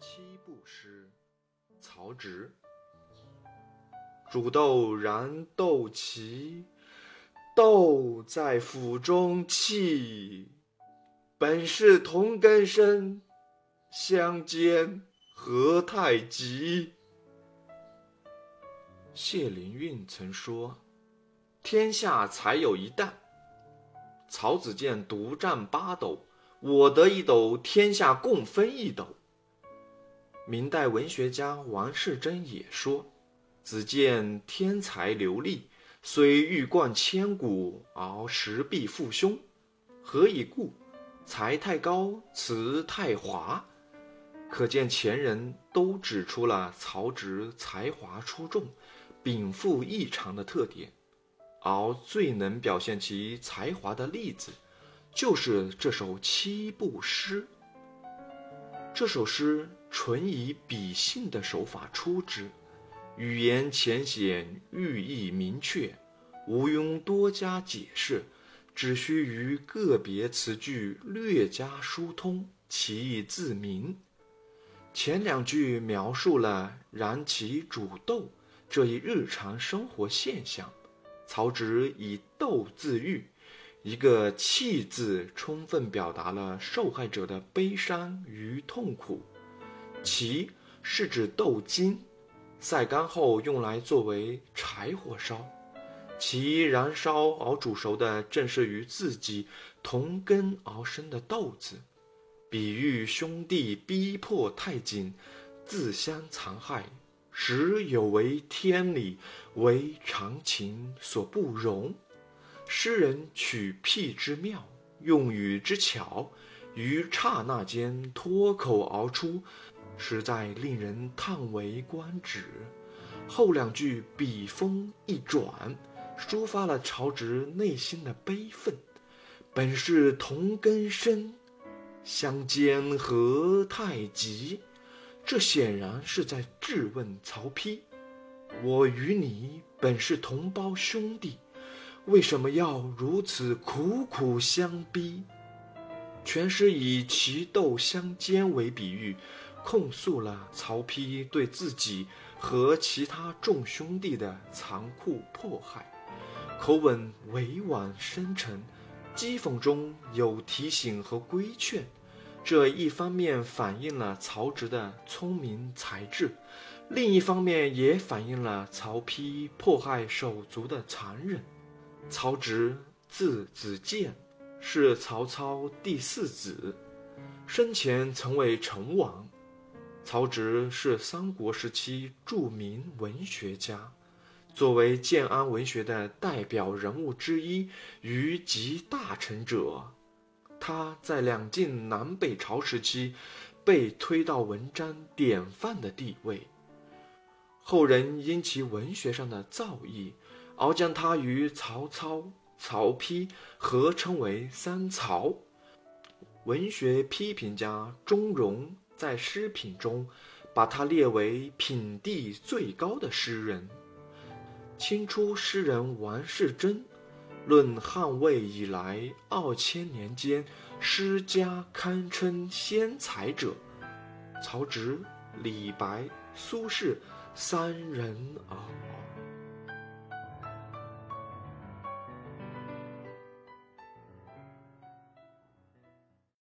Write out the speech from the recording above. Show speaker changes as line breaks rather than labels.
七步诗，曹植。煮豆燃豆萁，豆在釜中泣。本是同根生，相煎何太急。谢灵运曾说：“天下才有一担。”曹子建独占八斗，我得一斗，天下共分一斗。明代文学家王世贞也说：“子建天才流利，虽欲贯千古，而实必父兄。何以故？才太高，辞太华。”可见前人都指出了曹植才华出众、禀赋异常的特点，而最能表现其才华的例子，就是这首七步诗。这首诗纯以比兴的手法出之，语言浅显，寓意明确，无庸多加解释，只需于个别词句略加疏通，其意自明。前两句描述了燃起煮豆这一日常生活现象，曹植以豆自喻。一个“弃”字，充分表达了受害者的悲伤与痛苦。萁是指豆茎，晒干后用来作为柴火烧。其燃烧而煮熟的，正是与自己同根而生的豆子，比喻兄弟逼迫太紧，自相残害，实有违天理，为常情所不容。诗人取辟之妙，用语之巧，于刹那间脱口而出，实在令人叹为观止。后两句笔锋一转，抒发了曹植内心的悲愤。本是同根生，相煎何太急？这显然是在质问曹丕：我与你本是同胞兄弟。为什么要如此苦苦相逼？全诗以其豆相煎为比喻，控诉了曹丕对自己和其他众兄弟的残酷迫害，口吻委婉深沉，讥讽中有提醒和规劝。这一方面反映了曹植的聪明才智，另一方面也反映了曹丕迫害手足的残忍。曹植字子建，是曹操第四子，生前曾为成王。曹植是三国时期著名文学家，作为建安文学的代表人物之一与集大成者，他在两晋南北朝时期被推到文章典范的地位。后人因其文学上的造诣。而将他与曹操、曹丕合称为“三曹”。文学批评家钟嵘在诗品中，把他列为品第最高的诗人。清初诗人王世贞论汉魏以来二千年间诗家堪称先才者，曹植、李白、苏轼三人耳。